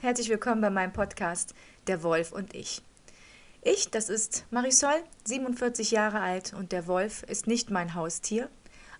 herzlich willkommen bei meinem Podcast Der Wolf und ich. Ich, das ist Marisol, 47 Jahre alt und der Wolf ist nicht mein Haustier.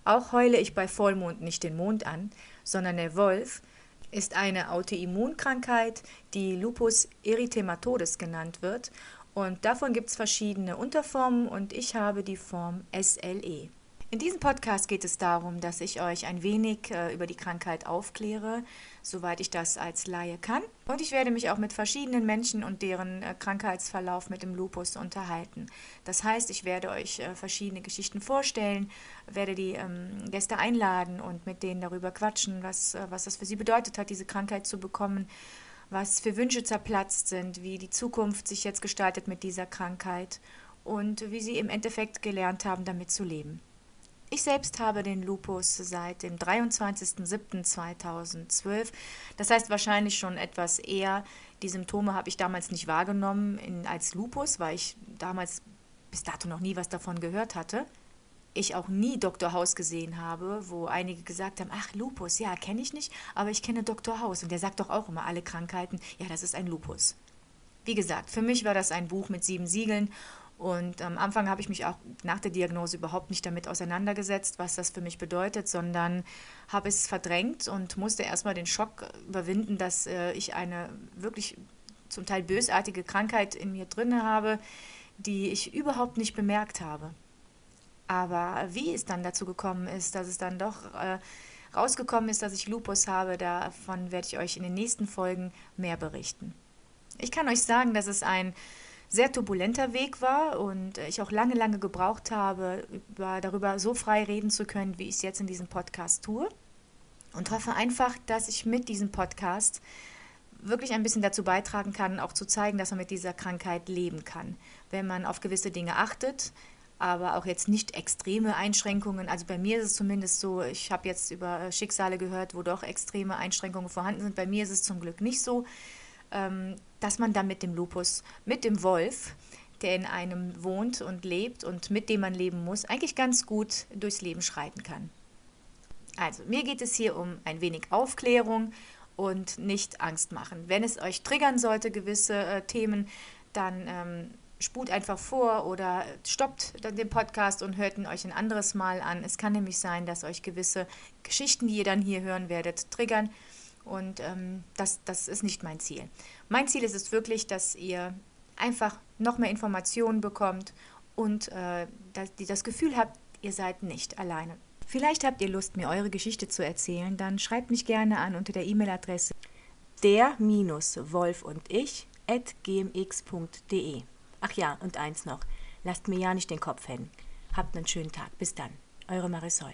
Auch heule ich bei Vollmond nicht den Mond an, sondern der Wolf ist eine Autoimmunkrankheit, die Lupus erythematodes genannt wird. Und davon gibt es verschiedene Unterformen und ich habe die Form SLE. In diesem Podcast geht es darum, dass ich euch ein wenig äh, über die Krankheit aufkläre, soweit ich das als Laie kann. Und ich werde mich auch mit verschiedenen Menschen und deren äh, Krankheitsverlauf mit dem Lupus unterhalten. Das heißt, ich werde euch äh, verschiedene Geschichten vorstellen, werde die ähm, Gäste einladen und mit denen darüber quatschen, was, äh, was das für sie bedeutet hat, diese Krankheit zu bekommen was für Wünsche zerplatzt sind, wie die Zukunft sich jetzt gestaltet mit dieser Krankheit und wie sie im Endeffekt gelernt haben, damit zu leben. Ich selbst habe den Lupus seit dem 23.07.2012. Das heißt wahrscheinlich schon etwas eher. Die Symptome habe ich damals nicht wahrgenommen in, als Lupus, weil ich damals bis dato noch nie was davon gehört hatte. Ich auch nie Dr. House gesehen habe, wo einige gesagt haben, ach Lupus, ja, kenne ich nicht, aber ich kenne Dr. House und der sagt doch auch immer alle Krankheiten, ja, das ist ein Lupus. Wie gesagt, für mich war das ein Buch mit sieben Siegeln und am Anfang habe ich mich auch nach der Diagnose überhaupt nicht damit auseinandergesetzt, was das für mich bedeutet, sondern habe es verdrängt und musste erstmal den Schock überwinden, dass äh, ich eine wirklich zum Teil bösartige Krankheit in mir drinne habe, die ich überhaupt nicht bemerkt habe. Aber wie es dann dazu gekommen ist, dass es dann doch äh, rausgekommen ist, dass ich Lupus habe, davon werde ich euch in den nächsten Folgen mehr berichten. Ich kann euch sagen, dass es ein sehr turbulenter Weg war und ich auch lange, lange gebraucht habe, über, darüber so frei reden zu können, wie ich es jetzt in diesem Podcast tue. Und hoffe einfach, dass ich mit diesem Podcast wirklich ein bisschen dazu beitragen kann, auch zu zeigen, dass man mit dieser Krankheit leben kann. Wenn man auf gewisse Dinge achtet, aber auch jetzt nicht extreme Einschränkungen. Also bei mir ist es zumindest so, ich habe jetzt über Schicksale gehört, wo doch extreme Einschränkungen vorhanden sind. Bei mir ist es zum Glück nicht so. Ähm, dass man dann mit dem Lupus, mit dem Wolf, der in einem wohnt und lebt und mit dem man leben muss, eigentlich ganz gut durchs Leben schreiten kann. Also, mir geht es hier um ein wenig Aufklärung und nicht Angst machen. Wenn es euch triggern sollte, gewisse äh, Themen, dann ähm, spult einfach vor oder stoppt dann den Podcast und hört ihn euch ein anderes Mal an. Es kann nämlich sein, dass euch gewisse Geschichten, die ihr dann hier hören werdet, triggern. Und ähm, das, das ist nicht mein Ziel. Mein Ziel ist es wirklich, dass ihr einfach noch mehr Informationen bekommt und äh, dass ihr das Gefühl habt, ihr seid nicht alleine. Vielleicht habt ihr Lust, mir eure Geschichte zu erzählen, dann schreibt mich gerne an unter der E-Mail-Adresse der-wolf und ich at gmx.de. Ach ja, und eins noch, lasst mir ja nicht den Kopf hängen. Habt einen schönen Tag. Bis dann. Eure Marisol.